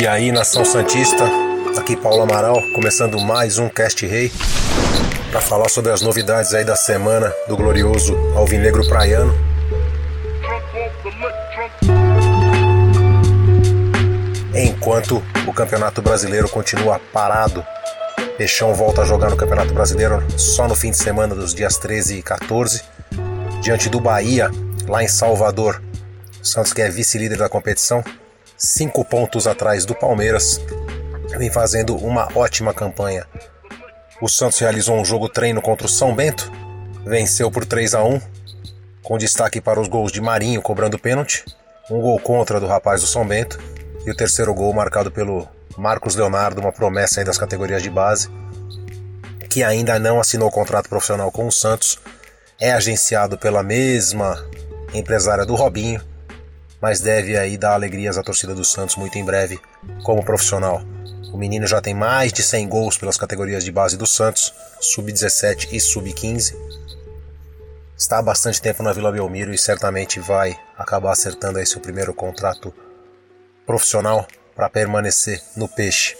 E aí, nação Santista, aqui Paulo Amaral, começando mais um Cast Rei para falar sobre as novidades aí da semana do glorioso Alvinegro Praiano. Enquanto o Campeonato Brasileiro continua parado, Peixão volta a jogar no Campeonato Brasileiro só no fim de semana dos dias 13 e 14, diante do Bahia, lá em Salvador. Santos, que é vice-líder da competição, cinco pontos atrás do Palmeiras, vem fazendo uma ótima campanha. O Santos realizou um jogo treino contra o São Bento, venceu por 3 a 1, com destaque para os gols de Marinho cobrando pênalti, um gol contra do rapaz do São Bento e o terceiro gol marcado pelo Marcos Leonardo, uma promessa das categorias de base, que ainda não assinou contrato profissional com o Santos, é agenciado pela mesma empresária do Robinho mas deve aí dar alegrias à torcida do Santos muito em breve como profissional. O menino já tem mais de 100 gols pelas categorias de base do Santos, sub-17 e sub-15. Está há bastante tempo na Vila Belmiro e certamente vai acabar acertando aí seu primeiro contrato profissional para permanecer no Peixe.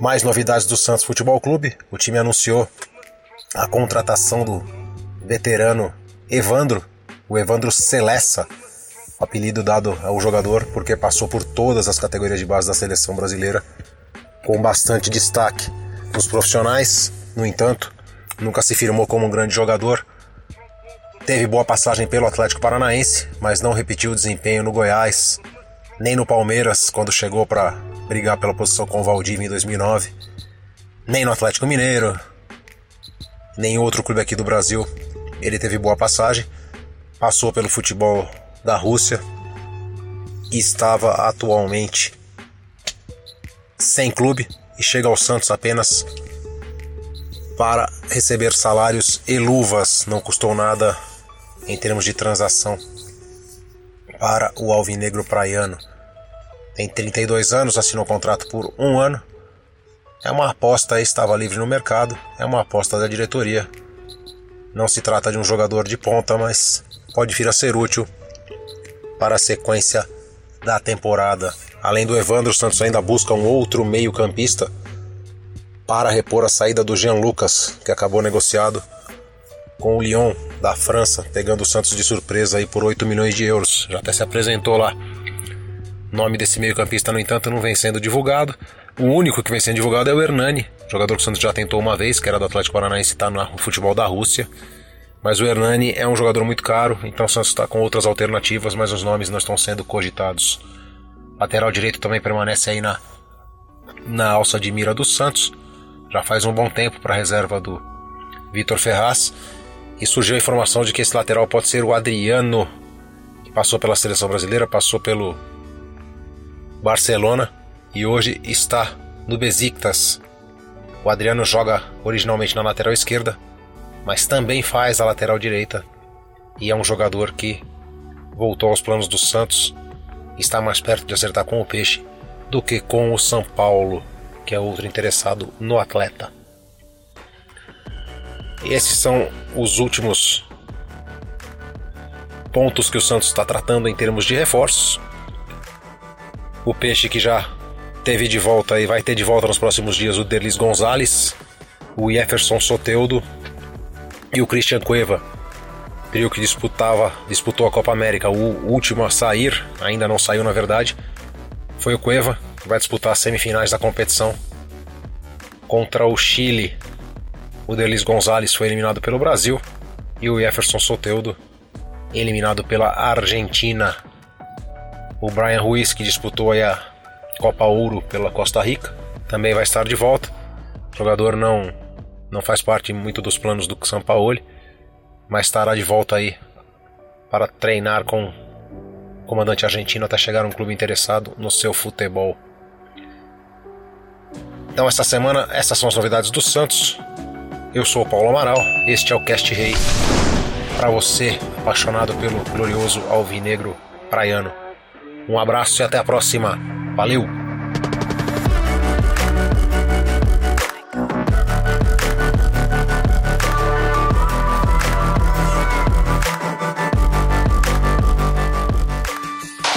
Mais novidades do Santos Futebol Clube. O time anunciou a contratação do veterano Evandro, o Evandro Celessa, apelido dado ao jogador porque passou por todas as categorias de base da seleção brasileira, com bastante destaque nos profissionais. No entanto, nunca se firmou como um grande jogador. Teve boa passagem pelo Atlético Paranaense, mas não repetiu o desempenho no Goiás, nem no Palmeiras quando chegou para brigar pela posição com o Valdívia em 2009, nem no Atlético Mineiro, nem em outro clube aqui do Brasil. Ele teve boa passagem, passou pelo futebol da Rússia estava atualmente sem clube e chega ao Santos apenas para receber salários e luvas. Não custou nada em termos de transação para o Alvinegro Praiano. Tem 32 anos, assinou contrato por um ano. É uma aposta, estava livre no mercado, é uma aposta da diretoria. Não se trata de um jogador de ponta, mas pode vir a ser útil para a sequência da temporada. Além do Evandro, Santos ainda busca um outro meio-campista para repor a saída do Jean Lucas, que acabou negociado com o Lyon da França, pegando o Santos de surpresa aí por 8 milhões de euros. Já até se apresentou lá. O nome desse meio-campista, no entanto, não vem sendo divulgado. O único que vem sendo divulgado é o Hernani, jogador que o Santos já tentou uma vez, que era do Atlético Paranaense está no futebol da Rússia. Mas o Hernani é um jogador muito caro, então o Santos está com outras alternativas, mas os nomes não estão sendo cogitados. Lateral direito também permanece aí na, na alça de mira do Santos. Já faz um bom tempo para a reserva do Vitor Ferraz. E surgiu a informação de que esse lateral pode ser o Adriano, que passou pela seleção brasileira, passou pelo Barcelona e hoje está no Besiktas. O Adriano joga originalmente na lateral esquerda, mas também faz a lateral direita e é um jogador que voltou aos planos do Santos e está mais perto de acertar com o Peixe do que com o São Paulo, que é outro interessado no atleta. Esses são os últimos pontos que o Santos está tratando em termos de reforços. O Peixe que já teve de volta e vai ter de volta nos próximos dias o Derlis Gonzalez, o Jefferson Soteudo, e o Christian Cueva, trio que disputava, disputou a Copa América, o último a sair, ainda não saiu na verdade, foi o Cueva, que vai disputar as semifinais da competição contra o Chile. O Delis Gonzalez foi eliminado pelo Brasil e o Jefferson Soteudo eliminado pela Argentina. O Brian Ruiz, que disputou a Copa Ouro pela Costa Rica, também vai estar de volta. O jogador não não faz parte muito dos planos do São Paulo, mas estará de volta aí para treinar com o comandante argentino até chegar um clube interessado no seu futebol. Então esta semana essas são as novidades do Santos. Eu sou o Paulo Amaral, este é o Cast Rei. Para você, apaixonado pelo glorioso alvinegro praiano. Um abraço e até a próxima. Valeu!